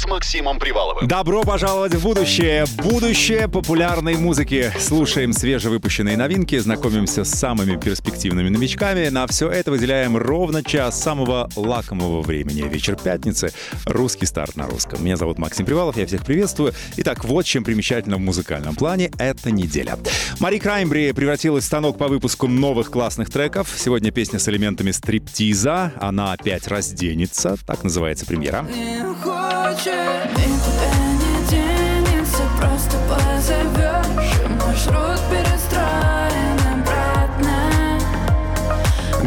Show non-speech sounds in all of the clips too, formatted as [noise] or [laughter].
С Максимом Приваловым. Добро пожаловать в будущее! Будущее популярной музыки. Слушаем свежевыпущенные новинки, знакомимся с самыми перспективными новичками. На все это выделяем ровно час самого лакомого времени. Вечер пятницы. Русский старт на русском. Меня зовут Максим Привалов, я всех приветствую. Итак, вот чем примечательно в музыкальном плане эта неделя. Мари Краймбри превратилась в станок по выпуску новых классных треков. Сегодня песня с элементами стриптиза. Она опять разденется. Так называется премьера. Не хочет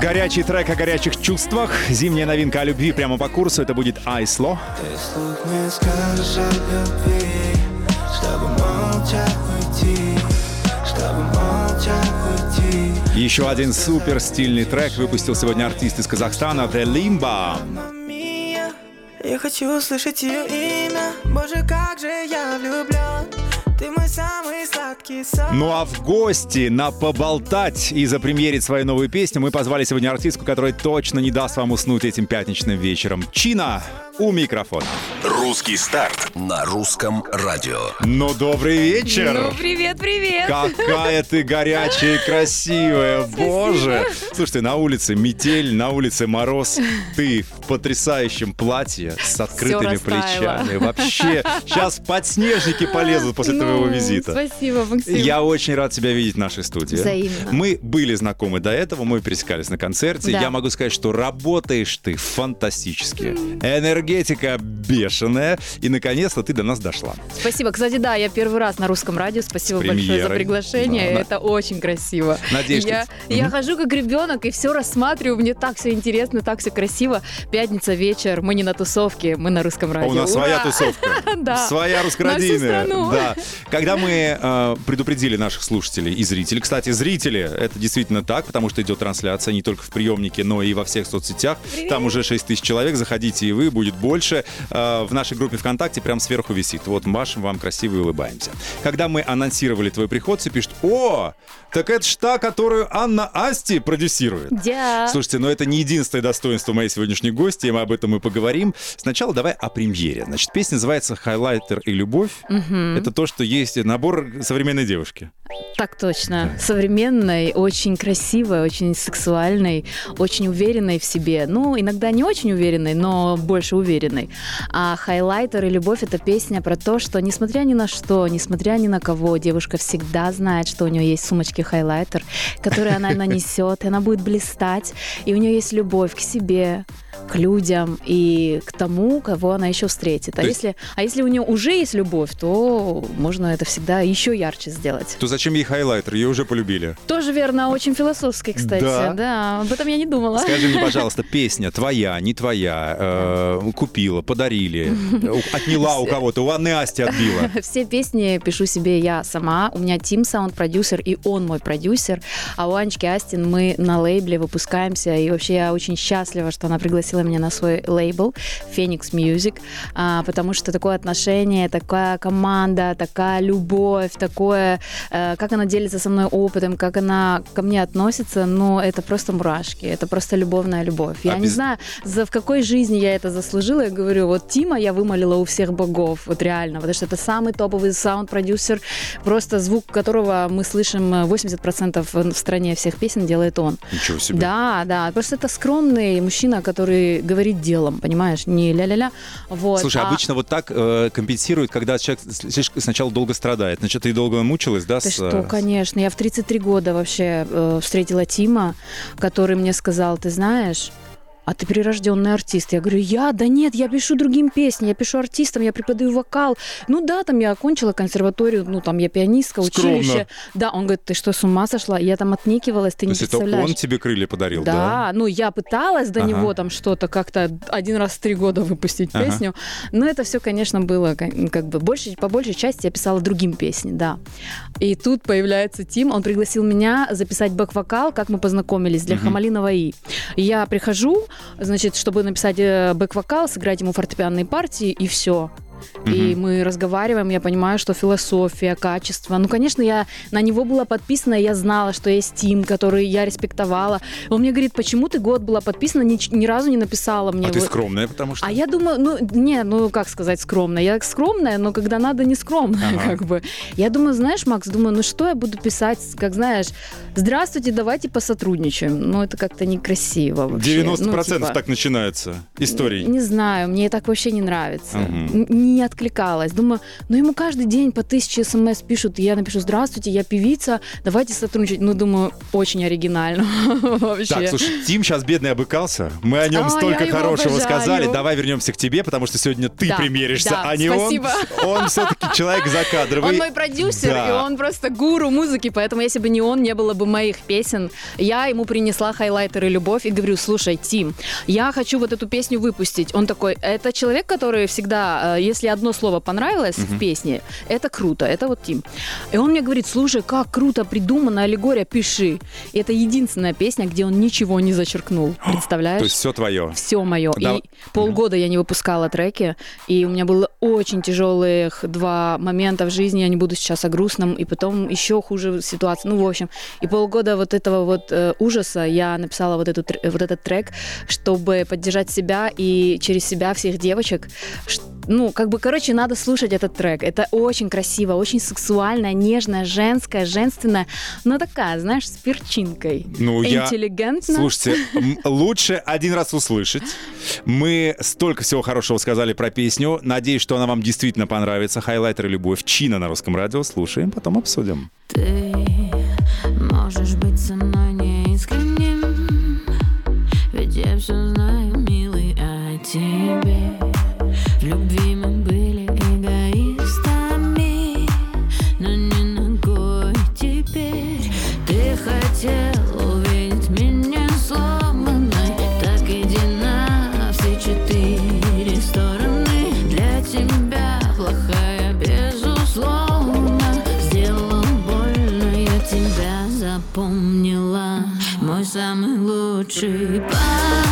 Горячий трек о горячих чувствах. Зимняя новинка о любви прямо по курсу. Это будет Айсло. Ты слух не скажешь о любви Чтобы молчать уйти Чтобы молчать уйти Еще один супер стильный трек выпустил сегодня артист из Казахстана The Limba. Я хочу услышать ее имя. Боже, как же я влюблен Ты мой самый сладкий сон. Ну а в гости на поболтать и запремьерить свою новую песню мы позвали сегодня артистку, которая точно не даст вам уснуть этим пятничным вечером. Чина у микрофона. Русский старт на русском радио. Ну, добрый вечер! Ну, привет, привет. Какая ты горячая и красивая, боже! Слушайте, на улице метель, на улице мороз. Ты в потрясающем платье с открытыми плечами. Вообще, сейчас подснежники полезут после твоего Ну, визита. Спасибо, Максим. Я очень рад тебя видеть в нашей студии. Взаимно. Мы были знакомы до этого, мы пересекались на концерте. Да. Я могу сказать, что работаешь ты фантастически. Энергетика бешеная. И, наконец-то, ты до нас дошла. Спасибо. Кстати, да, я первый раз на русском радио. Спасибо большое за приглашение. Да. Это очень красиво. Надеюсь, я, ты- я Мгм. хожу как ребенок и все рассматриваю. Мне так все интересно, так все красиво. Пятница вечер. Мы не на тусовке, мы на русском А радио. у нас Ура! своя тусовка. [laughs] Да. Своя На русскородийная. Да. Когда мы э, предупредили наших слушателей и зрителей, кстати, зрители, это действительно так, потому что идет трансляция не только в приемнике, но и во всех соцсетях. Там уже 6 тысяч человек, заходите и вы, будет больше. Э, в нашей группе ВКонтакте прям сверху висит. Вот машем вам красиво и улыбаемся. Когда мы анонсировали твой приход, все пишут, о, так это ж та, которую Анна Асти продюсирует. Да. Слушайте, но это не единственное достоинство моей сегодняшней гости, и мы об этом и поговорим. Сначала давай о премьере. Значит, песня называется «Хайлайтер и любовь». Это то, что есть набор современной девушки. Так точно. Современной, очень красивой, очень сексуальной, очень уверенной в себе. Ну, иногда не очень уверенной, но больше уверенной. А «Хайлайтер» и «Любовь» — это песня про то, что несмотря ни на что, несмотря ни на кого, девушка всегда знает, что у нее есть в сумочке хайлайтер, который она [laughs] нанесет, и она будет блистать, и у нее есть любовь к себе, к людям и к тому, кого она еще встретит. А есть- если, а если у нее уже есть любовь, то можно это всегда еще ярче сделать. То зачем ей хайлайтер? Ее уже полюбили. Тоже верно, очень философский, кстати. Да. Да, об этом я не думала. Скажи мне, [laughs] пожалуйста, песня твоя, не твоя, э, купила, подарили, отняла у кого-то, у Анны Асти отбила. [laughs] Все песни пишу себе я сама. У меня Тим саунд-продюсер, и он мой продюсер. А у Анечки Астин мы на лейбле выпускаемся. И вообще я очень счастлива, что она пригласила меня на свой лейбл Phoenix Music, а, потому что такое отношение, такая команда, такая любовь, такое, э, как она делится со мной опытом, как она ко мне относится, ну, это просто мурашки, это просто любовная любовь. Я не Обяз- знаю, за, в какой жизни я это заслужила. Я говорю, вот Тима я вымолила у всех богов, вот реально, потому что это самый топовый саунд-продюсер, просто звук которого мы слышим э, 80% в стране всех песен делает он. Ничего себе. Да, да, просто это скромный мужчина, который говорит делом, понимаешь, не ля-ля-ля. Вот. Слушай, а- обычно вот так э, компенсируют, когда человек слишком сначала долго страдает. Значит, ты долго мучилась, да? Ты с, что, конечно. Я в 33 года вообще э, встретила Тима, который мне сказал, ты знаешь, а ты прирожденный артист. Я говорю, я? Да нет, я пишу другим песни, я пишу артистам, я преподаю вокал. Ну да, там я окончила консерваторию, ну там я пианистка, Скромно. училище. Да, он говорит, ты что, с ума сошла? Я там отникивалась, ты То не есть это представляешь. он тебе крылья подарил, Да, да? ну я пыталась до Ага. него там что-то как-то один раз в три года выпустить Ага. песню, но это все, конечно, было как, бы больше, по большей части я писала другим песни, да. И тут появляется Тим, он пригласил меня записать бэк-вокал, как мы познакомились для Мгм. Хамалинова И. Я прихожу, значит, чтобы написать э, бэк-вокал, сыграть ему фортепианные партии и все. И мы разговариваем, я понимаю, что философия, качество. Ну, конечно, я на него была подписана, я знала, что есть Тим, который я респектовала. Он мне говорит, почему ты год была подписана, ни, ни разу не написала мне. А ты Вот- скромная, потому что... а я думаю, ну, не, ну, как сказать, скромная. Я скромная, но когда надо, не скромная, Ага. как бы. Я думаю, знаешь, Макс, думаю, ну, что я буду писать, как, знаешь, здравствуйте, давайте посотрудничаем. Ну, это как-то некрасиво вообще. 90% Ну, типа, так начинаются историй. Не знаю, мне так вообще не нравится. Мгм. Н- Не откликалась. Думаю, ну ему каждый день по тысяче смс пишут, я напишу, здравствуйте, я певица, давайте сотрудничать. Ну, думаю, очень оригинально [laughs] вообще. Так, слушай, Тим сейчас бедный обыкался. Мы о нем А, столько хорошего сказали. Давай вернемся к тебе, потому что сегодня ты Да, примеришься, да, а не спасибо. [laughs] он. Он все-таки человек закадровый. Он мой продюсер, Да. и он просто гуру музыки, поэтому если бы не он, не было бы моих песен. Я ему принесла хайлайтеры «Любовь» и говорю, слушай, Тим, я хочу вот эту песню выпустить. Он такой, это человек, который всегда, э, если одно слово понравилось в песне, это круто, это вот Тим. И он мне говорит, слушай, как круто придумана аллегория, пиши. И это единственная песня, где он ничего не зачеркнул. Представляешь? [gasps] То есть все твое. все мое. Да. И полгода я не выпускала треки, и у меня было очень тяжелых два момента в жизни. Я не буду сейчас о грустном, и потом еще хуже ситуация. Ну, в общем, и полгода вот этого вот э, ужаса я написала вот, эту, вот этот трек, чтобы поддержать себя и через себя всех девочек. Ш- Ну, как бы, короче, надо слушать этот трек. Это очень красиво, очень сексуальная, нежная, женская, женственная, но такая, знаешь, с перчинкой. Ну, я... Интеллигентно. Слушайте, м, лучше один раз услышать. Мы столько всего хорошего сказали про песню. Надеюсь, что она вам действительно понравится. Хайлайтер и любовь. Чина на русском радио. Слушаем, потом обсудим. Ты можешь быть со мной неискренним Ведь я все самый лучший парень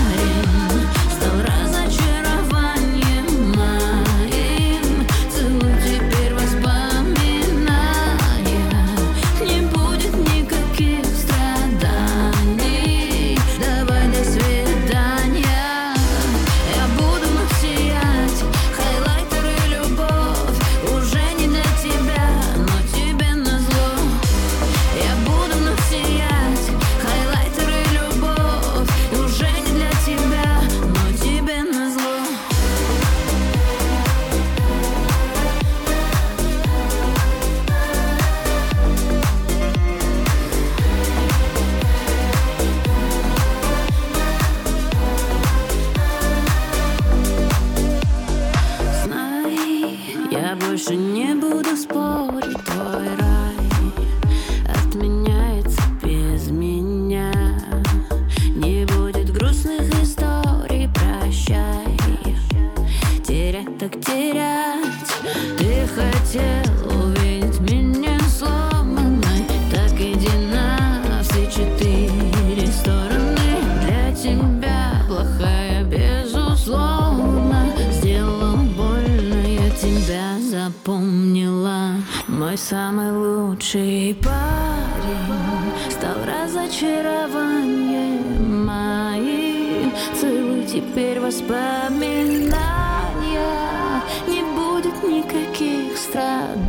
лучший парень стал разочарованием моим. Целуй теперь воспоминания, не будет никаких страданий.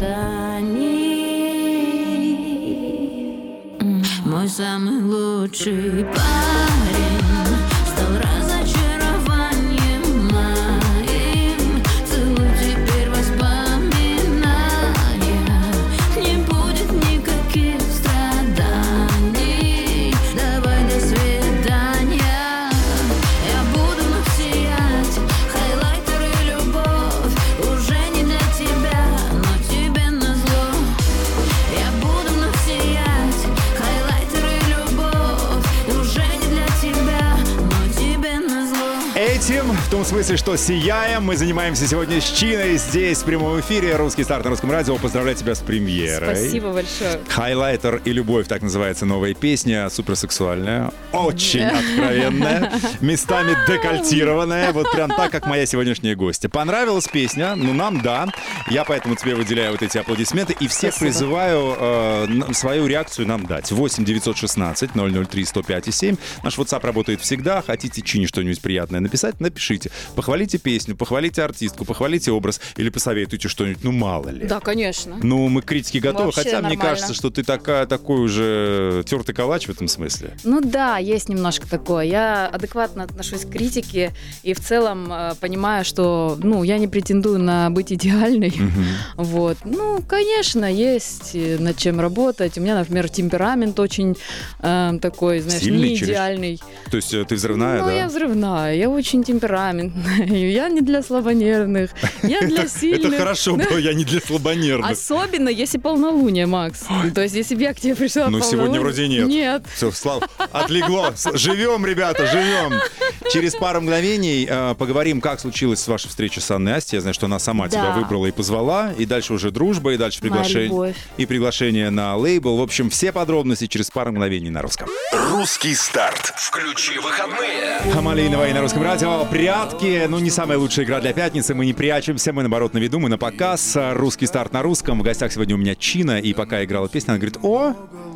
Мой самый лучший парень смысле, что сияем. Мы занимаемся сегодня с Чиной здесь, в прямом эфире. Русский старт на русском радио. Поздравляю тебя с премьерой. Спасибо большое. Хайлайтер и любовь, так называется новая песня, суперсексуальная, очень откровенная, [laughs] местами декольтированная, вот прям так, как моя сегодняшняя гостья. Понравилась песня? Ну, нам да. Я поэтому тебе выделяю вот эти аплодисменты и всех Спасибо. призываю э, свою реакцию нам дать. 8 916 003 105 и 7. Наш WhatsApp работает всегда. Хотите Чине что-нибудь приятное написать, напишите. Похвалите песню, похвалите артистку, похвалите образ или посоветуйте что-нибудь, ну мало ли. Да, конечно. Ну, мы к критике готовы, Вообще хотя мне нормально. кажется, что ты такая, такой уже тертый калач в этом смысле. Ну да, есть немножко такое. Я адекватно отношусь к критике и в целом э, понимаю, что, ну, я не претендую на быть идеальной. Вот. Ну, конечно, есть э, над чем работать. У меня, например, темперамент очень э, такой, знаешь, Сильный, не идеальный. То есть э, ты взрывная, ну, да? я взрывная, я очень темпераментная. [laughs] Я не для слабонервных, я для сильных. Это хорошо [laughs] было, я не для слабонервных. Особенно, если полнолуние, Макс. То есть, если бы я к тебе пришла Ну, сегодня вроде нет. Нет. Все, Слав, отлегло. Живем, ребята, живем. Через пару мгновений э, поговорим, как случилась ваша встреча с Анной Асти. Я знаю, что она сама Да. тебя выбрала и позвала. И дальше уже дружба, и дальше приглашение. И приглашение на лейбл. В общем, все подробности через пару мгновений на русском. Русский старт. Включи выходные. Хамалейнова и на русском радио. Прятки. Ну, не самая лучшая игра для пятницы. Мы не прячемся, мы, наоборот, на виду, мы на показ. Русский старт на русском. В гостях сегодня у меня Чина. И пока играла песня, она говорит, о,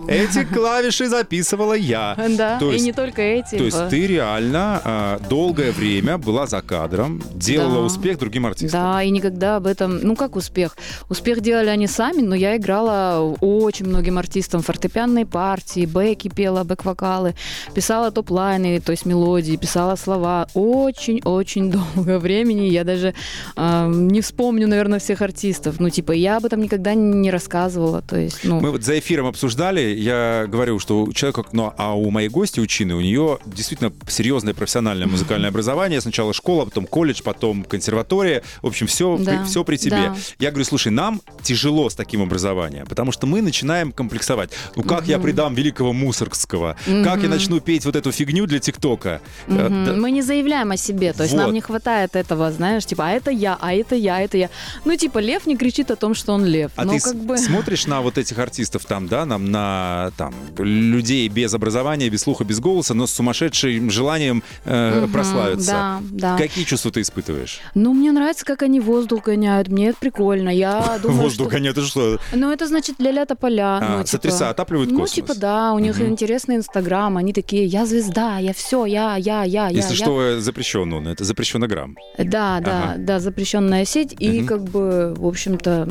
эти клавиши записывала я. Да, То и есть- не только эти. То есть в- ты реально а, долгое время была за кадром, делала Да. успех другим артистам. Да, и никогда об этом... Ну, как успех? Успех делали они сами, но я играла очень многим артистам фортепианные партии, бэки пела, бэк-вокалы, писала топ-лайны, то есть мелодии, писала слова. Очень-очень [laughs] долго времени. Я даже а, не вспомню, наверное, всех артистов. Ну, типа, я об этом никогда не рассказывала. То есть, ну... Мы вот за эфиром обсуждали, я говорю, что у человека, ну, а у моей гости, у Чины, у нее действительно серьезное профессиональное музыкальное образование. Сначала школа, потом колледж, потом консерватория. В общем, все, Да, все при тебе. да. Я говорю, слушай, нам тяжело с таким образованием, потому что мы начинаем комплексовать. Ну, как я предам великого Мусоргского? Как я начну петь вот эту фигню для ТикТока? Мгм. да- Мы не заявляем о себе, то есть Вот. нам не хватает этого, знаешь, типа, а это я, а это я, а это я. Ну, типа, лев не кричит о том, что он лев. А ну, ты как бы... смотришь на вот этих артистов там, да, нам на там людей без образования, без слуха, без голоса, но с сумасшедшим желанием э, Мгм, прославиться. Да, да. Какие чувства ты испытываешь? Ну, мне нравится, как они воздух гоняют, мне это прикольно. Я [laughs] думаю, Воздух, нет, это что? Ну, это значит ля-ля тополя. А, ну, сотреса- отапливают Ну, космос. типа, да, у них Мгм. интересный инстаграм, они такие, я звезда, я все, я, я, я, я. Если я». что, запрещено, но это запрещенограмм. Да, да, Ага. да, запрещенная сеть. И Мгм. как бы, в общем-то,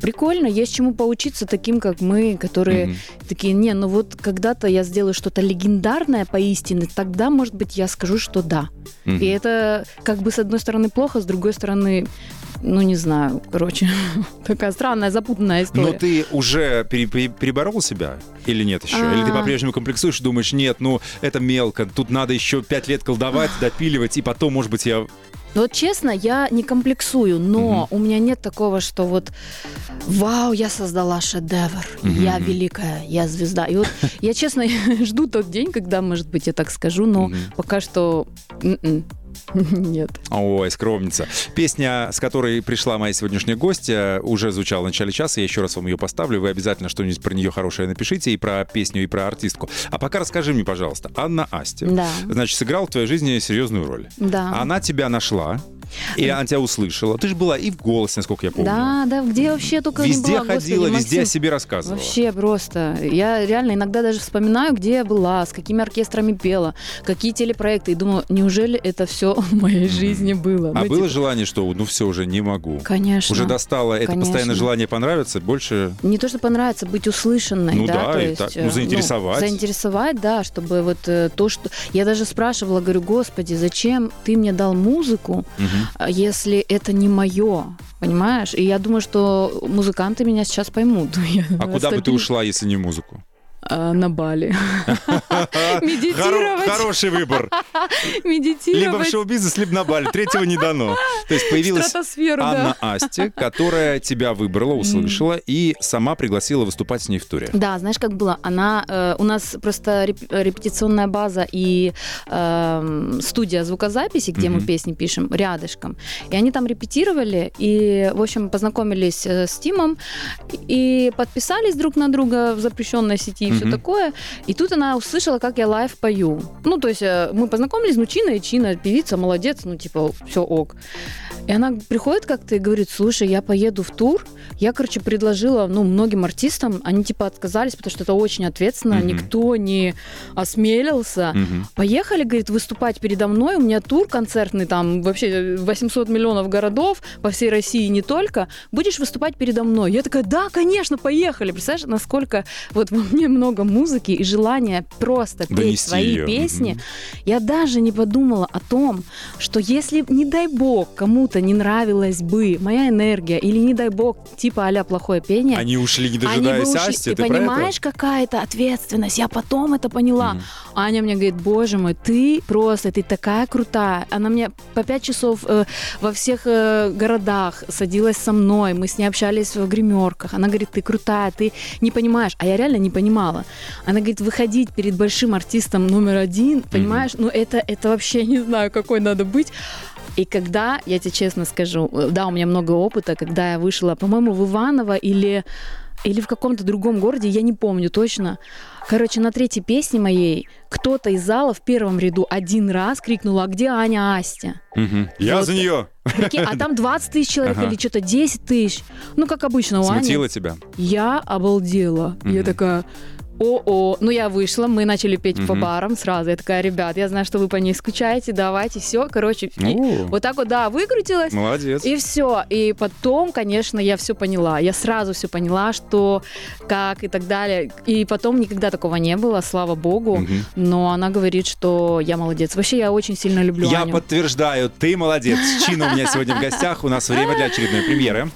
прикольно, есть чему поучиться таким, как мы, которые Мгм. Такие, не, ну вот когда-то я сделаю что-то легендарное поистине, тогда, может быть, я скажу, что да. Мгм. И это как бы с одной стороны плохо, с другой стороны, ну не знаю, короче, [laughs] такая странная, запутанная история. Но ты уже пере- пере- переборол себя или нет еще? Или ты А. по-прежнему комплексуешь и думаешь, нет, ну это мелко, тут надо еще пять лет колдовать, допиливать, и потом, может быть, я... Вот честно, я не комплексую, но у меня нет такого, что вот вау, я создала шедевр, я великая, я звезда. И вот я честно [laughs] жду тот день, когда, может быть, я так скажу, но пока что м-м, [laughs] нет. Ой, скромница. Песня, с которой пришла моя сегодняшняя гостья, уже звучала в начале часа. Я еще раз вам ее поставлю. Вы обязательно что-нибудь про нее хорошее напишите и про песню, и про артистку. А пока расскажи мне, пожалуйста, Анна Асти. Да. Значит, сыграл в твоей жизни серьезную роль. Да. Она тебя нашла, или она тебя услышала. Ты же была и в голосе, насколько я помню. Да, да, где вообще только Везде не была, ходила, Господи, везде о Максим. себе рассказывала. Вообще просто. Я реально иногда даже вспоминаю, где я была, с какими оркестрами пела, какие телепроекты. И думаю, неужели это все [laughs] в моей жизни было? А Ну, было типа, желание, что ну все, уже не могу? Конечно. Уже достало это Конечно. постоянное желание понравиться, больше... Не то, что понравится, быть услышанной, Ну да, да, то и есть, так, ну, э, заинтересовать. заинтересовать, да, чтобы вот э, то, что... Я даже спрашивала, говорю, господи, зачем ты мне дал музыку, Мгм. А если это не мое, понимаешь? И я думаю, что музыканты меня сейчас поймут. [laughs] Я А куда бы ты ушла, если не в музыку? Э, на Бали. [laughs] Медитировать. Хороший выбор. Либо в Медитировать. шоу-бизнес, либо на Бали. Третьего не дано. То есть появилась Анна. Асти, которая тебя выбрала, услышала и сама пригласила выступать с ней в туре. Да, знаешь, как было? Она э, у нас просто реп- репетиционная база и эм, студия звукозаписи, где мы песни пишем, рядышком. И они там репетировали и, в общем, познакомились э, с Тимом и подписались друг на друга в запрещенной сети все такое. И тут она услышала, как я live пою. Ну, то есть э, мы познакомились, ну, Чина и Чина, певица, молодец, ну, типа, все ок. И она приходит как-то и говорит, слушай, я поеду в тур. Я, короче, предложила, ну, многим артистам, они, типа, отказались, потому что это очень ответственно, Мгм. никто не осмелился. Мгм. Поехали, говорит, выступать передо мной. У меня тур концертный, там вообще 800 миллионов городов по всей России не только. Будешь выступать передо мной? Я такая, да, конечно, поехали. Представляешь, насколько вот во мне много музыки и желания просто петь Донести свои её. песни. Мгм. Я даже не подумала о том, что если, не дай бог, кому-то не нравилась бы моя энергия или, не дай бог, типа а плохое пение, Они ушли, не дожидаясь ушли. Асти, Ты ты про это? понимаешь, ответственность? Я потом это поняла. Мгм. Аня мне говорит, боже мой, ты просто, ты такая крутая. Она мне по пять часов э, во всех э, городах садилась со мной, мы с ней общались в гримерках. Она говорит, ты крутая, ты не понимаешь. А я реально не понимала. Она говорит, выходить перед большим артистом номер один, понимаешь, ну это, это вообще не знаю, какой надо быть. И когда, я тебе честно скажу, э, да, у меня много опыта, когда я вышла, по-моему, в Иваново или, или в каком-то другом городе, я не помню точно. Короче, на третьей песне моей кто-то из зала в первом ряду один раз крикнул, а где Аня Астя? Я Вот. за нее. Прикинь, а там 20 тысяч человек Ага. или что-то 10 тысяч. Ну, как обычно у Ани. Смутила тебя. Я обалдела. Я Мгм. такая, о-о. Ну, я вышла, мы начали петь по Мгм. барам сразу. Я такая, ребят, я знаю, что вы по ней скучаете, давайте, все. Короче, и вот так вот, да, выкрутилась. Молодец. И все. И потом, конечно, я все поняла. Я сразу все поняла, что как и так далее. И потом никогда такого не было, слава богу. Мгм. Но она говорит, что я молодец. Вообще, я очень сильно люблю Я Аню. подтверждаю, ты молодец. Чина у меня сегодня в гостях. У нас время для очередной премьеры.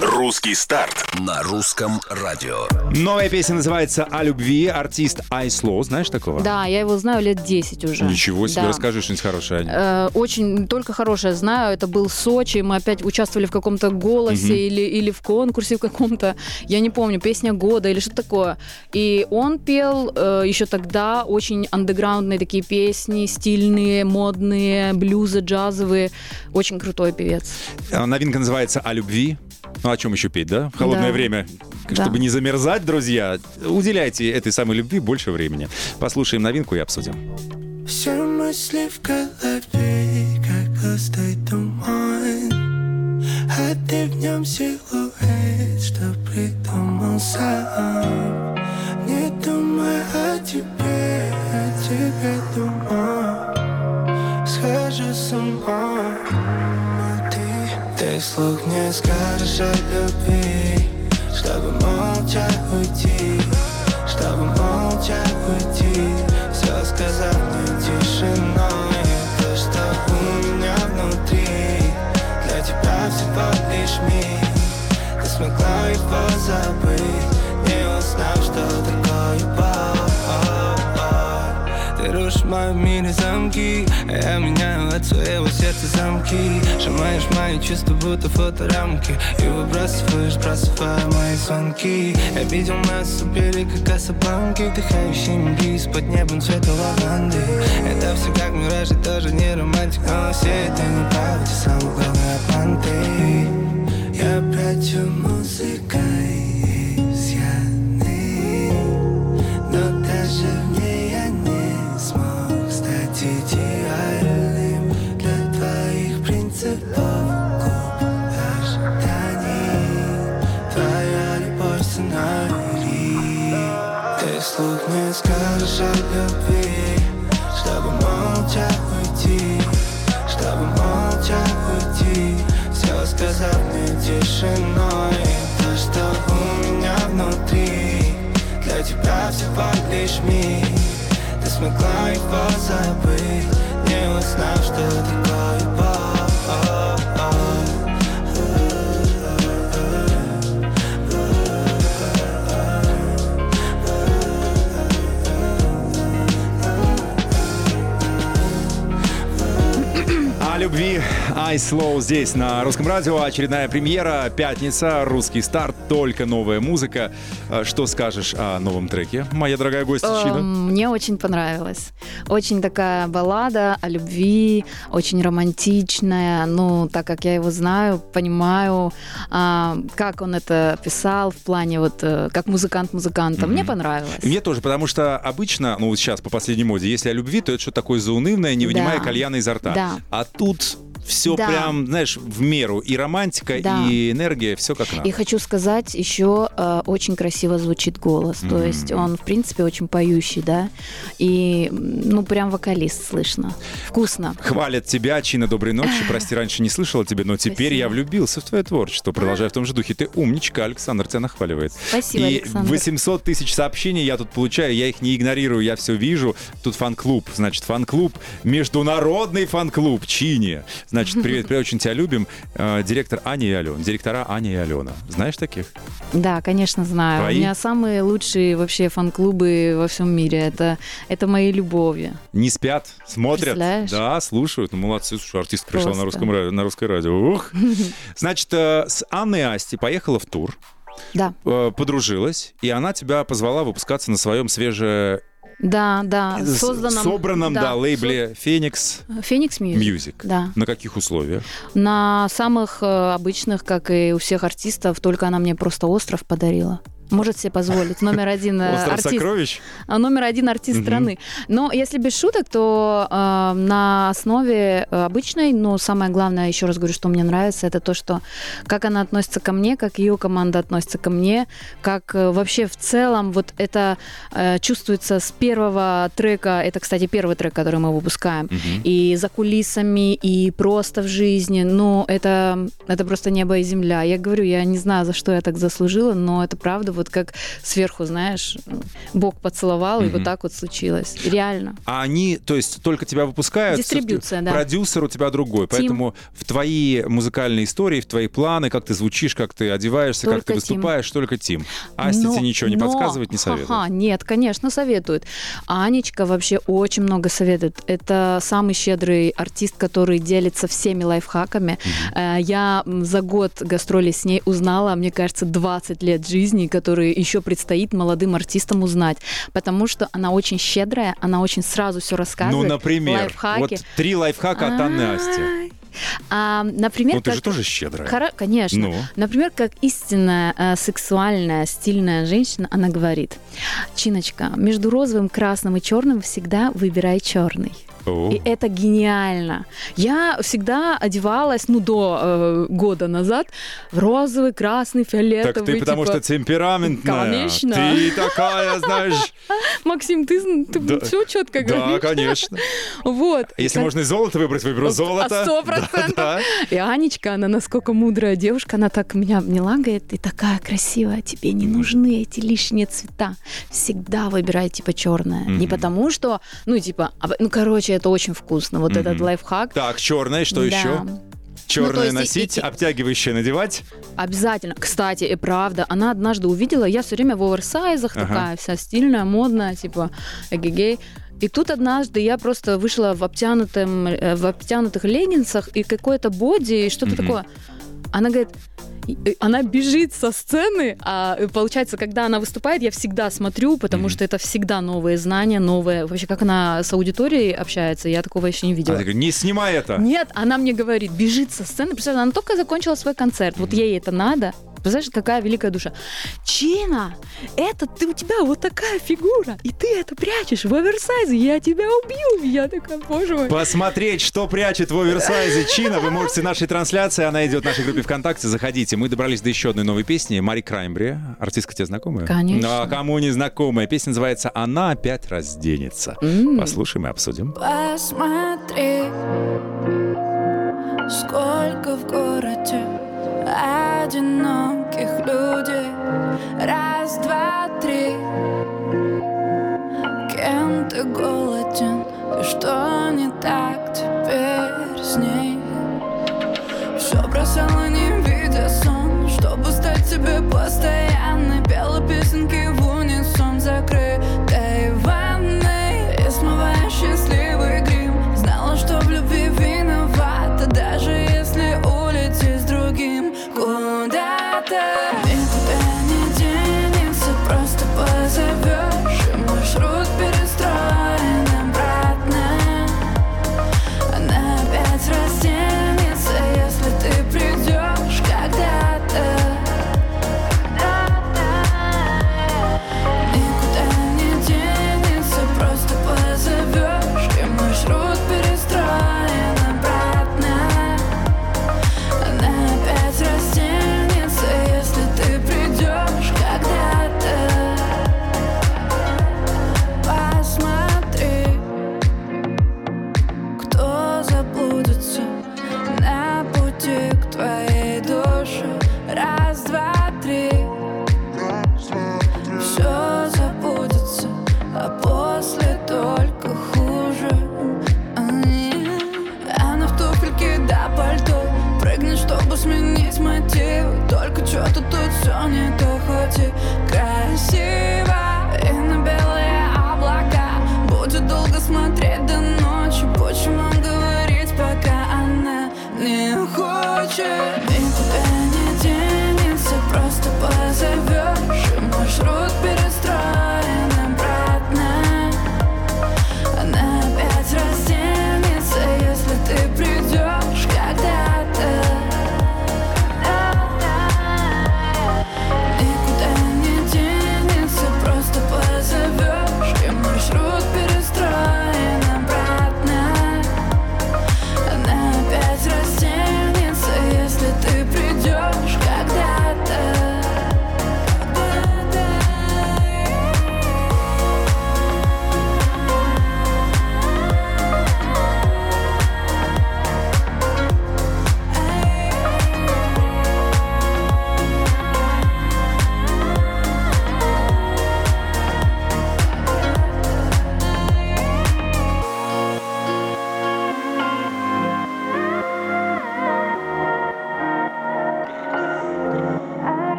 Русский старт. На русском радио. Новая песня называется «О любви». Артист Айсло. Знаешь такого? Да, я его знаю лет 10 уже. Ничего себе, Да. расскажи что-нибудь хорошее. Э, очень только хорошее знаю. Это был Сочи. Мы опять участвовали в каком-то голосе Мгм. или, или в конкурсе в каком-то. Я не помню, песня года или что такое. И он пел э, еще тогда очень андеграундные такие песни, стильные, модные, блюзы, джазовые. Очень крутой певец. А, Новинка называется «О любви». Ну, о чем еще петь, да? В холодное Да. время. Да. Чтобы не замерзать, друзья, уделяйте этой самой любви больше времени. Послушаем новинку и обсудим. Все мысли в голове, как густой туман А ты в нем силуэт, что придумал сам Ты вслух мне скажешь о любви. Чтобы молча уйти Чтобы молча уйти. Все сказав мне тишиной. То, что у меня внутри Для тебя всего лишь миг Ты смогла его забыть Не узнав, что такое боль В моем мире замки А я меняю от своего сердца замки. Сжимаешь мои чувства, будто фоторамки И выбрасываешь, бросая мои звонки. Я видел нас у берега Касабланки Вдыхающими бриз под небом цвета лаванды. Это все как мираж, и тоже не романтик Но все это неправда, самый главный обман ты Я прячу музыкой вслух мне скажешь о любви. Чтобы молча уйти Чтобы молча уйти. Все сказав мне тишиной. То, что у меня внутри. Для тебя всего лишь миг Ты смогла его забыть. Не узнав, что такое боль Valeu, Gui. Slow здесь на русском радио. Очередная премьера. Пятница. Русский старт. Только новая музыка. А, Что скажешь о новом треке, моя дорогая гостья Чина? Эм, Мне очень понравилось. Очень такая баллада о любви, очень романтичная. Ну, так как я его знаю, понимаю, а, как он это писал в плане вот э, как музыкант музыканта. Мне понравилось. Мне тоже, потому что обычно, ну вот сейчас по последней моде, если о любви, то это что-то такое заунывное, не вынимая кальяна изо рта. А тут все Да. прям, знаешь, в меру. И романтика, Да. и энергия, все как надо. И хочу сказать, еще э, очень красиво звучит голос. То есть он, в принципе, очень поющий, да. И, ну, прям вокалист слышно. Вкусно. Хвалят тебя, Чина, доброй ночи. [laughs] Прости, раньше не слышала тебя, но теперь Спасибо. я влюбился в твое творчество. Продолжай в том же духе. Ты умничка, Александр тебя нахваливает. Спасибо, И Александр. 800 тысяч сообщений я тут получаю, я их не игнорирую, я все вижу. Тут фан-клуб, значит, фан-клуб, международный фан-клуб Чини. Значит, [laughs] привет, привет, очень тебя любим. Э, Директор Аня и Алена, директора Аня и Алена. Знаешь таких? Да, конечно, знаю. Твои? У меня самые лучшие вообще фан-клубы во всем мире. Это, это мои любови. Не спят, смотрят. Представляешь? Да, слушают. Ну, молодцы, слушай, артистка пришла на, Просто. русском, на русское радио. Ух. [laughs] Значит, э, с Анной Асти поехала в тур. Да, э, подружилась, и она тебя позвала выпускаться на своем свеже да, да. с- Созданном, собранном да, лейбле Phoenix Phoenix Music. Да. На каких условиях? На самых э, обычных, как и у всех артистов, только она мне просто остров подарила. Может себе позволить. Номер один э, артист. сокровищ? а, номер один артист страны. Но если без шуток, то э, на основе э, обычной, но самое главное, еще раз говорю, что мне нравится, это то, что как она относится ко мне, как ее команда относится ко мне, как э, вообще в целом вот это э, чувствуется с первого трека. Это, кстати, первый трек, который мы выпускаем. И за кулисами, и просто в жизни. Ну, это, это просто небо и земля. Я говорю, я не знаю, за что я так заслужила, но это правда, вот как сверху, знаешь, Бог поцеловал, и вот так вот случилось. Реально. А они, то есть, только тебя выпускают? Дистрибьюция, да. Продюсер у тебя другой. Поэтому в твои музыкальные истории, в твои планы, как ты звучишь, как ты одеваешься, как ты Только Тим. выступаешь, только Тим. Асти Но- тебе ничего не но- подсказывает, не советует? Ага, нет, конечно, советует. Анечка вообще очень много советует. Это самый щедрый артист, который делится всеми лайфхаками. Э, Я за год гастролей с ней узнала, мне кажется, 20 лет жизни, которые еще предстоит молодым артистам узнать. Потому что она очень щедрая, она очень сразу все Ну, рассказывает. например, лайфхаки. вот три лайфхака от Анны Асти. А, например, Ну, ты как- же тоже щедрая. Хоро- Конечно. Ну. Например, как истинная э, сексуальная, стильная женщина, она говорит, Чиночка, между розовым, красным и черным всегда выбирай черный. И это гениально. Я всегда одевалась, ну, до э, года назад, в розовый, красный, фиолетовый. Так ты потому типа, что темпераментная. Конечно. Ты такая, знаешь... Максим, ты, Да. все четко Да, говоришь. конечно. Вот. Если Как- можно и золото выбрать, выберу золото. А сто процентов. Да, И Анечка, она насколько мудрая девушка, она так меня обняла, говорит, ты такая красивая, тебе не нужны эти лишние цвета. Всегда выбирай типа черное. Не потому что, ну типа, а, ну короче, это очень вкусно. Вот Мгм. этот лайфхак. Так, черное, что Да. еще? Черное и- носить, и- обтягивающее надевать. Обязательно. Кстати, и правда, она однажды увидела, я все время в оверсайзах Ага. такая вся стильная, модная, типа эгегей. И тут однажды я просто вышла в, обтянутом, э, в обтянутых леггинсах и какое-то боди, и что-то Мгм. такое. Она говорит, и- и она бежит со сцены, а э, получается, когда она выступает, я всегда смотрю, потому Мгм. что это всегда новые знания, новые. Вообще, как она с аудиторией общается, я такого еще не видела. Она говорит, не снимай это. Нет, она мне говорит, бежит со сцены. Представляешь, она только закончила свой концерт. Вот ей это надо. Представляешь, какая великая душа. Чина, это ты, у тебя вот такая фигура, и ты это прячешь в оверсайзе, я тебя убью. Я такая, боже мой. Посмотреть, что прячет в оверсайзе Чина, вы можете в нашей трансляции, она идет в нашей группе ВКонтакте, заходите. Мы добрались до еще одной новой песни, Мари Краймбри. Артистка тебе знакомая? Конечно. Ну, а кому не знакомая? Песня называется «Она опять разденется». М. Послушаем и обсудим. Посмотри, сколько в городе одиноких людей. Раз, два, три. Кем ты голоден и что не так теперь с ней? Все бросала, не тебе постоянной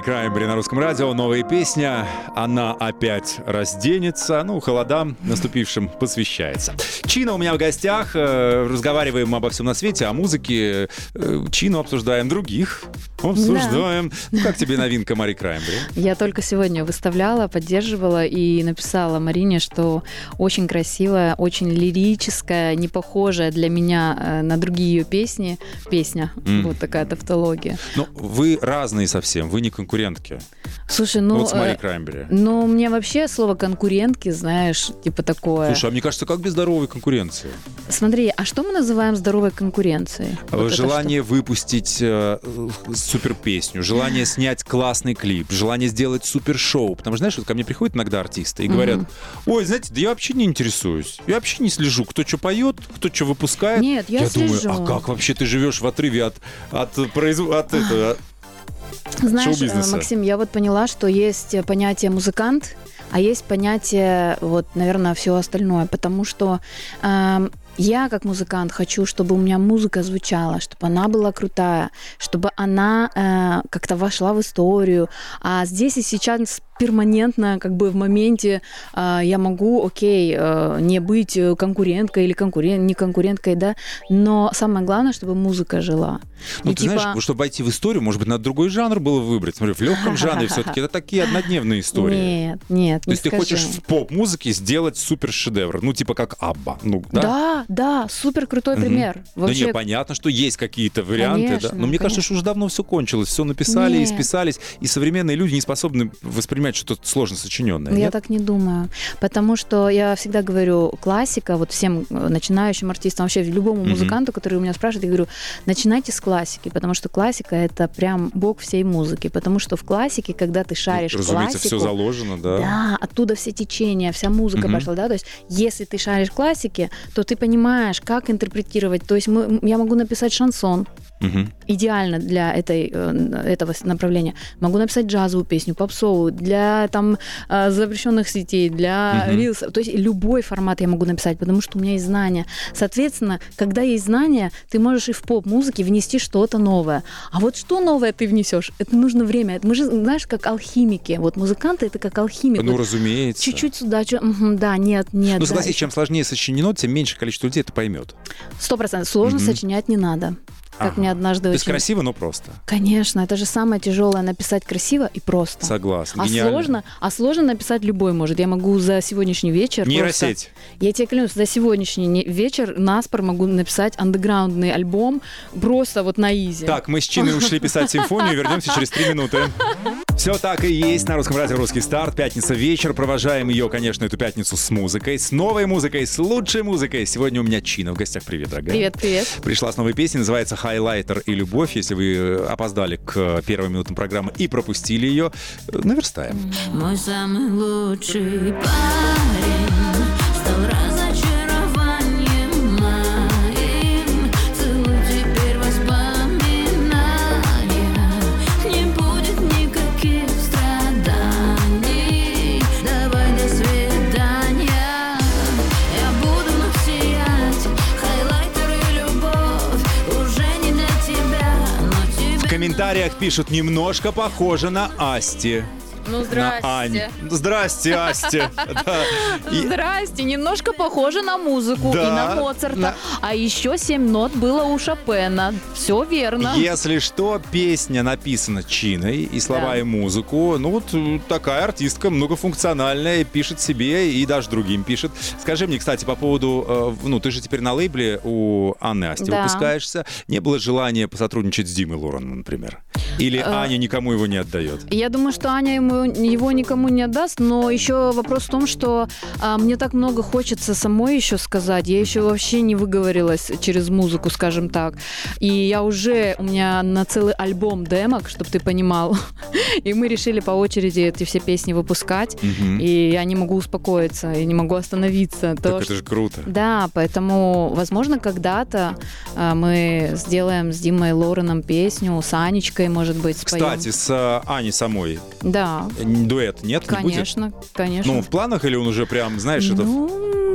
Это Мари Краймбери на русском радио. Новая песня. Она опять разденется. Ну, холодам наступившим посвящается. Чина у меня в гостях. Э, Разговариваем обо всем на свете, о музыке. Э, Чину обсуждаем других. Обсуждаем. Ну, как тебе новинка Мари Краймбери? Я только сегодня выставляла, поддерживала и написала Марине, что очень красивая, очень лирическая, не похожая для меня э, на другие ее песни. Песня. Мгм. Вот такая тавтология. Ну, вы разные совсем. Вы не конкурентки. Слушай, ну... вот с Мари э, Краймбери. ну, мне вообще слово конкурентки, знаешь, типа такое. Слушай, а мне кажется, как без здоровой конкуренции? Смотри, а что мы называем здоровой конкуренцией? Вот это желание выпустить э, супер песню, желание [gasps] снять классный клип, желание сделать супер шоу. Потому что, знаешь, вот ко мне приходят иногда артисты и говорят, ой, знаете, да я вообще не интересуюсь, я вообще не слежу, кто что поет, кто что выпускает. Нет, я думаю, слежу. а как вообще ты живешь в отрыве от, от, произв- от этого? Знаешь, э, Максим, я вот поняла, что есть э, понятие музыкант, а есть понятие, вот, наверное, все остальное, потому что эм, я, как музыкант, хочу, чтобы у меня музыка звучала, чтобы она была крутая, чтобы она э, как-то вошла в историю. А здесь и сейчас перманентно, как бы в моменте э, я могу, окей, э, не быть э, конкуренткой или конкурент, не конкуренткой, да, но самое главное, чтобы музыка жила. Ну, И ты знаешь, вот чтобы войти в историю, может быть, надо другой жанр было выбрать. Смотри, в легком жанре все-таки это такие однодневные истории. Нет, нет, То не есть ты скажи. хочешь в поп-музыке сделать супер шедевр, ну типа как Абба, ну да? Да, да, супер крутой Мгм. пример. Вообще, не, понятно, что есть какие-то варианты, Конечно, да. Но мне кажется, конечно. что уже давно все кончилось, все написали, Нет. исписались, и современные люди не способны воспринимать что-то сложно сочиненное. я нет? так не думаю. Потому что я всегда говорю, классика, вот всем э, начинающим артистам, вообще любому музыканту, который у меня спрашивает, я говорю, начинайте с классики, потому что классика это прям бог всей музыки. Потому что в классике, когда ты шаришь Разумеется, классику, все заложено, да. Да, оттуда все течения, вся музыка Мгм. пошла, да, то есть если ты шаришь классики, то ты понимаешь, как интерпретировать, то есть мы, я могу написать шансон, Мгм. идеально для этой, э, этого направления. Могу написать джазовую песню, попсовую, для там э, запрещенных сетей, для Мгм. рилсов. То есть любой формат я могу написать, потому что у меня есть знания. Соответственно, когда есть знания, ты можешь и в поп-музыке внести что-то новое. А вот что новое ты внесешь? Это нужно время. Мы же, знаешь, как алхимики. Вот музыканты это как алхимик. Ну, Вот разумеется. Чуть-чуть сюда, чуть- да, нет, нет. Ну, да, согласись, еще. чем сложнее сочинено, тем меньше количество людей это поймет. Сто процентов. Сложно Мгм. сочинять не надо. Как Ага. мне однажды То есть красиво, но просто. Конечно, это же самое тяжелое написать красиво и просто. Согласен. А Гениально. сложно, а сложно написать любой может. Я могу за сегодняшний вечер. Нейросеть. просто- я тебе клянусь, за сегодняшний не- вечер наспор могу написать андеграундный альбом просто вот на изи. Так, мы с Чиной ушли [laughs] писать симфонию, вернемся через три минуты. Все так и есть на русском радио «Русский старт». Пятница вечер. Провожаем ее, конечно, эту пятницу с музыкой, с новой музыкой, с лучшей музыкой. Сегодня у меня Чина в гостях. Привет, дорогая. Привет, привет. Пришла с новой песней, называется «Хайлайтер и любовь». Если вы э, опоздали к э, первым минутам программы и пропустили ее, э, наверстаем. Мой самый лучший парень комментариях пишут, немножко похоже на Асти. Ну, На Ань. Здрасте. [laughs] Да. И- Здрасте, немножко похоже на музыку Да, и на Моцарта. на- А еще семь нот было у Шопена. Все верно. Если что, песня написана чиной, и слова, Да. и музыку. Ну вот такая артистка многофункциональная, пишет себе и даже другим пишет. Скажи мне, кстати, по поводу, э, ну ты же теперь на лейбле у Анны Асти Да. выпускаешься. Не было желания посотрудничать с Димой Лораном, например? Или Э, Аня никому его не отдает? Я думаю, что Аня ему, его никому не отдаст, но еще вопрос в том, что а, мне так много хочется самой еще сказать. Я еще вообще не выговорилась через музыку, скажем так. И я уже, у меня на целый альбом демок, чтобы ты понимал. [laughs] И мы решили по очереди эти все песни выпускать. Мгм. И я не могу успокоиться, и не могу остановиться. То, Так что- это же круто. Да, поэтому, возможно, когда-то а, мы сделаем с Димой Лореном песню, с Анечкой, может быть, споем. Кстати, с э, Аней самой Да, э, дуэт нет? Не будет? конечно, конечно. Ну, в планах или он уже прям, знаешь, это...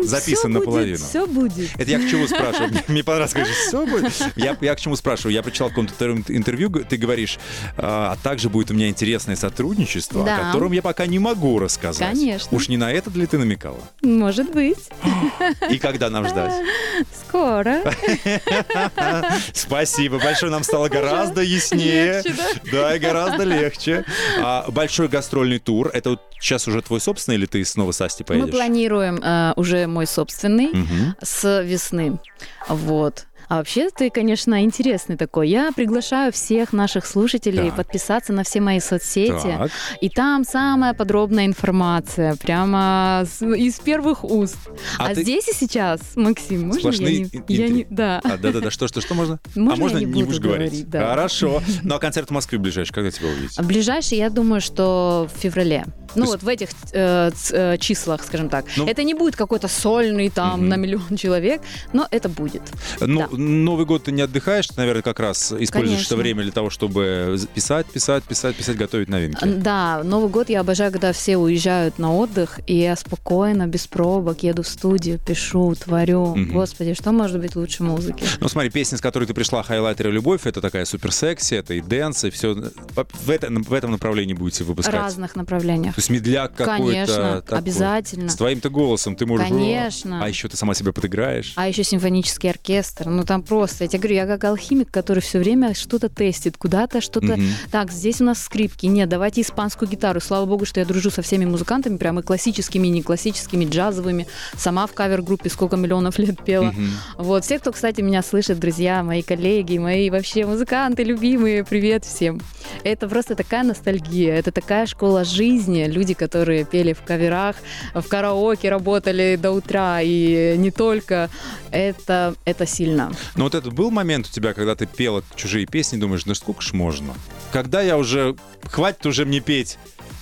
Записан всё наполовину. Все будет. Это я к чему спрашиваю? [laughs] Мне- понравилось, скажи, все будет? Я, я к чему спрашиваю? Я прочитал в каком-то интервью, ты говоришь, а а также будет у меня интересное сотрудничество, Да. о котором я пока не могу рассказать. Конечно. Уж не на это ли ты намекала? Может быть. [gasps] И когда нам ждать? [laughs] Скоро. [laughs] Спасибо большое, нам стало гораздо яснее. Легче, да? Да, и гораздо легче. А большой гастрольный тур, это вот сейчас уже твой собственный или ты снова с Асти Мы поедешь? планируем э, уже мой собственный Мгм. с весны. Вот. А вообще ты, конечно, интересный такой. Я приглашаю всех наших слушателей Так. подписаться на все мои соцсети. Так. И там самая подробная информация, прямо с- из первых уст. А А, ты- здесь и сейчас, Максим, можно Сплошные я не... Я не... Да. А, да-да-да, что, что, что можно? [laughs] Можно а можно я не будешь говорить? говорить, да. Хорошо. [laughs] Ну а концерт в Москве ближайший, когда тебя увидеть? Ближайший, я думаю, что в феврале. Ну есть- вот в этих э, э, числах, скажем так. Ну- это не будет какой-то сольный там Мгм. на миллион человек, но это будет. Ну, Да. Новый год ты не отдыхаешь, ты, наверное, как раз используешь это Конечно. время для того, чтобы писать, писать, писать, писать, готовить новинки. Да, Новый год я обожаю, когда все уезжают на отдых, и я спокойно, без пробок еду в студию, пишу, творю. Мгм. Господи, что может быть лучше музыки? Ну, смотри, песня, с которой ты пришла, «Хайлайтер и любовь», это такая супер секси, это и dance, и все. В, это- в этом направлении будете В выпускать. разных направлениях. То есть медляк какой-то. Конечно, такой. обязательно. С твоим-то голосом ты можешь... Конечно. А еще ты сама себя подыграешь. А еще симфонический оркестр. Ну там просто, я тебе говорю, я как алхимик, который все время что-то тестит, куда-то что-то. Мгм. Так, здесь у нас скрипки. Нет, давайте испанскую гитару. Слава богу, что я дружу со всеми музыкантами, прямо и классическими, и не классическими, джазовыми. Сама в кавер-группе сколько миллионов лет пела. Мгм. Вот, все, кто, кстати, меня слышит, друзья, мои коллеги, мои вообще музыканты любимые, привет всем. Это просто такая ностальгия, это такая школа жизни. Люди, которые пели в каверах, в караоке работали до утра, и не только. Это, это сильно. Но вот это был момент у тебя, когда ты пела чужие песни, думаешь, да сколько ж можно? Когда я уже... Хватит уже мне петь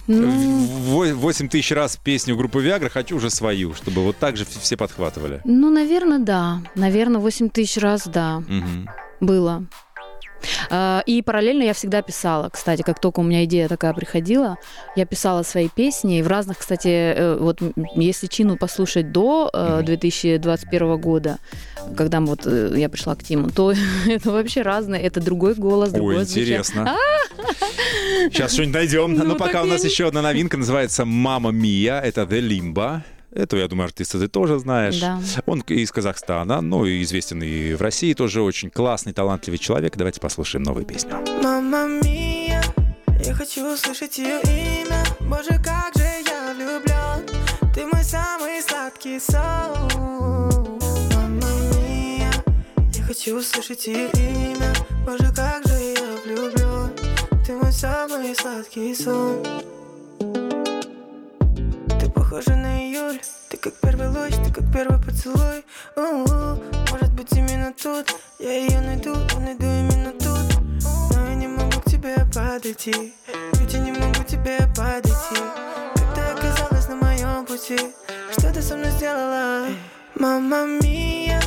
Ну, в 8 тысяч раз песню группы Виагра, хочу уже свою, чтобы вот так же все подхватывали. ну наверное, да. Наверное, 8 тысяч раз, да, Мгм. было. А, И параллельно я всегда писала. Кстати, как только у меня идея такая приходила, я писала свои песни. И в разных, кстати, э, вот если Чину послушать до э, Мгм. 2021 года, когда вот э, я пришла к Тиму, то [laughs] это вообще разное. Это другой голос, другой Ой, интересно. [laughs] Сейчас что-нибудь найдем. Ну, Но пока у нас еще одна новинка, называется «Мама Мия». Это The Limba. Это, я думаю, артиста ты тоже знаешь. Да. Он из Казахстана, ну и известен и в России тоже очень классный, талантливый человек. Давайте послушаем новую песню. Мама Мия, я хочу услышать ее имя Боже, как же я влюблен Ты мой самый сладкий сон Мама Мия, я хочу услышать ее имя Боже, как же я влюблен Ты мой самый сладкий сон Ты похожа на июль Ты как первый луч, ты как первый поцелуй. У-у, Может быть именно тут Я ее найду, найду именно тут. Но я не могу к тебе подойти Ведь я не могу к тебе подойти. Как ты оказалась на моем пути Что ты со мной сделала? Мама Мия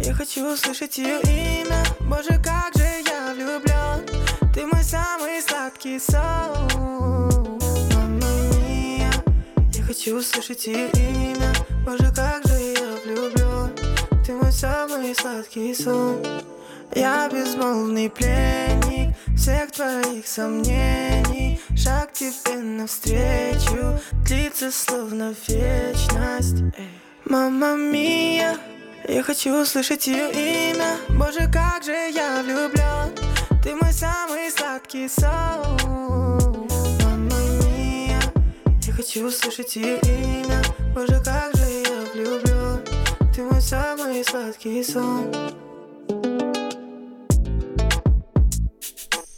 Я хочу услышать ее имя. Боже, как же я влюблен Ты мой самый сладкий сон хочу услышать ее имя. Боже, как же я влюблен Ты мой самый сладкий сон. Я безмолвный пленник всех твоих сомнений. Шаг тебе навстречу Длится словно вечность. Мама Мия, я хочу услышать ее имя. Боже, как же я влюблен Ты мой самый сладкий сон хочу услышать ее имя. Боже, как же я влюблен Ты мой самый сладкий сон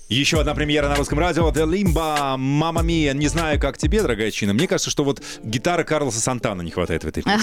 Еще одна премьера на русском радио The Limba, Мама Мия. Не знаю, как тебе, дорогая Чина. Мне кажется, что вот гитары Карлоса Сантана не хватает в этой песне.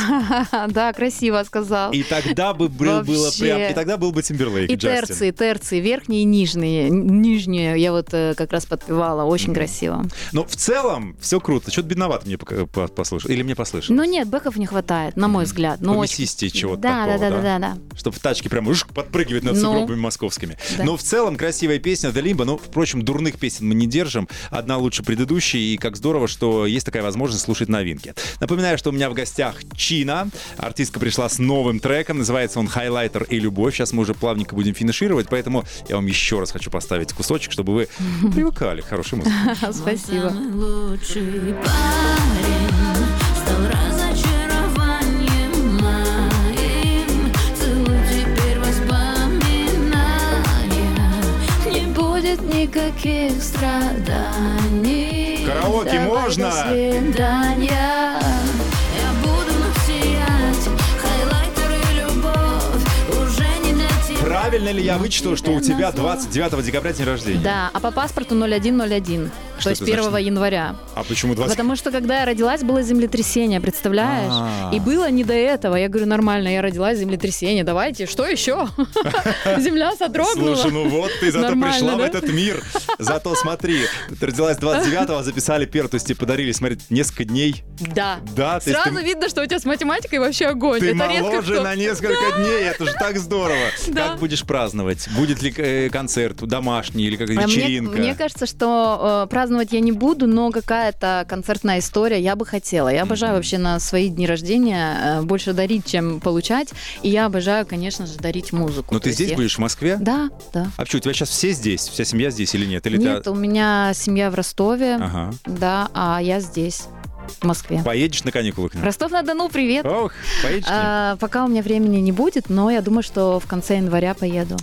[laughs] Да, красиво сказал. И тогда бы был- было прям... И тогда был бы Тимберлейк, И Джастин. терции, терции, верхние и нижние. Н- Нижние я вот э, как раз подпевала, очень красиво. Но в целом все круто. Что-то бедновато мне пока- по- послышал. Или мне послышалось. Но нет, бэков не хватает, на мой взгляд. Ну, очень- Помесистее чего-то да, такого, да, да? да, да, да. Чтобы в тачке прям подпрыгивать над Ну. сугробами московскими. Но в целом красивая песня The Limbo. Ну, впрочем, дурных песен мы не держим. Одна лучше предыдущей. И как здорово, что есть такая возможность слушать новинки. Напоминаю, что у меня в гостях Чина. Артистка пришла с новым треком. Называется он «Хайлайтер и любовь». Сейчас мы уже плавненько будем финишировать. Поэтому я вам еще раз хочу поставить кусочек, чтобы вы [laughs] привыкали к хорошей музыке. Спасибо. Лучший парень стал разочарованием никаких страданий. Караоке Давай можно? До свидания. Правильно ли я вычитал, что у тебя 29 декабря день рождения? Да, а по паспорту 0101, Что то есть это 1 значит? января. А почему 20? Потому что когда я родилась, было землетрясение, представляешь? А. И было не до этого. Я говорю, нормально, я родилась, землетрясение, давайте, что еще? [laughs] Земля содрогнула. Слушай, ну вот ты зато пришла в этот мир. Зато смотри, ты родилась 29-го, записали первый, то есть тебе подарили, смотри, несколько дней. Да. Да, Сразу видно, что у тебя с математикой вообще огонь. ты моложе на несколько дней, это же так здорово. Да. Будешь праздновать? Будет ли э, концерт домашний или какая-то А мне- вечеринка? Мне, кажется, что э, праздновать я не буду, но какая-то концертная история я бы хотела. Я обожаю вообще на свои дни рождения э, больше дарить, чем получать. И я обожаю, конечно же, дарить музыку. Но ты здесь я- будешь, в Москве? Да, да. А что, у тебя сейчас все здесь? Вся семья здесь или нет? Или Нет, ты... у меня семья в Ростове, Ага. да, а я здесь, в Москве. Поедешь на каникулы к ним? Ростов-на-Дону, привет! Ох, поедешь? А, пока у меня времени не будет, но я думаю, что в конце января поеду.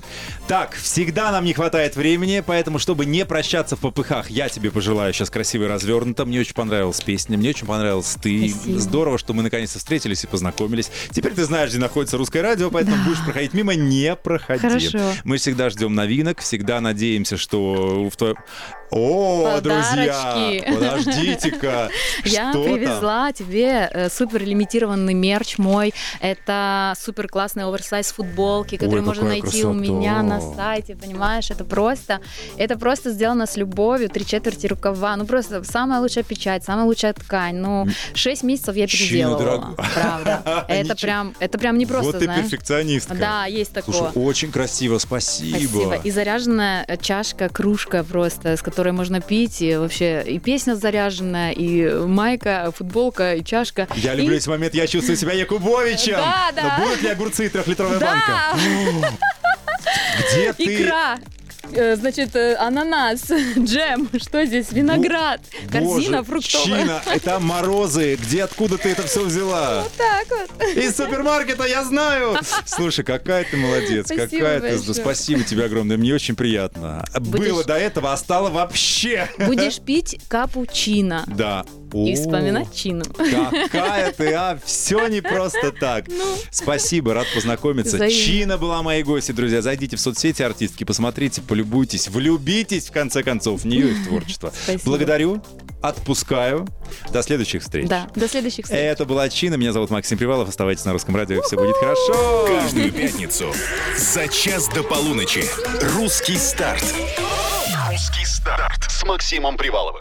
Так, всегда нам не хватает времени, поэтому, чтобы не прощаться в попыхах, я тебе пожелаю сейчас красиво и развернуто. Мне очень понравилась песня, мне очень понравилась ты. Спасибо. Здорово, что мы наконец-то встретились и познакомились. Теперь ты знаешь, где находится русское радио, поэтому будешь проходить мимо, не проходи. Хорошо. Мы всегда ждем новинок, всегда надеемся, что в твоем... О, друзья, Подарочки. подождите-ка, [laughs] Я там? привезла тебе э, супер лимитированный мерч мой. Это супер классные оверсайз футболки, которые Ой, можно найти у меня на сайте, понимаешь? Это просто, это просто сделано с любовью, три четверти рукава. Ну просто самая лучшая печать, самая лучшая ткань. Ну шесть месяцев я дорогая. правда. [laughs] Это прям, это прям не просто, вот ты перфекционистка. Да, есть Слушай, такое. очень красиво, спасибо. Спасибо. И заряженная чашка, кружка просто, с которой можно пить. И вообще и песня заряженная, и майка, футболка, и чашка. Я люблю И- эти моменты, я чувствую себя Якубовичем. Да, да. Но будут ли огурцы и трехлитровая Да! банка? [laughs] Где ты? Икра. Э, Значит, э, ананас, [laughs] джем, что здесь? Виноград, корзина Боже, фруктовая. Чина, это морозы. Где, откуда ты это все взяла? Так вот. Из супермаркета, я знаю. [laughs] Слушай, какая ты молодец, Спасибо какая ты... большое. Спасибо тебе огромное, мне очень приятно. Будешь- Было до этого, а стало вообще. Будешь пить капучино Да. И вспоминать чину. Какая ты, а? [laughs] Все не просто так. Спасибо, рад познакомиться. Ну. Чина была моей гостьей, друзья. Зайдите в соцсети артистки, посмотрите, полюбуйтесь, влюбитесь, в конце концов, в нее и в творчество. Спасибо. Благодарю, отпускаю. До следующих встреч. Да, до следующих встреч. Это была Чина, меня зовут Максим Привалов. Оставайтесь на русском радио, и все будет хорошо. Каждую пятницу за час до полуночи. Русский старт. Русский старт с Максимом Приваловым.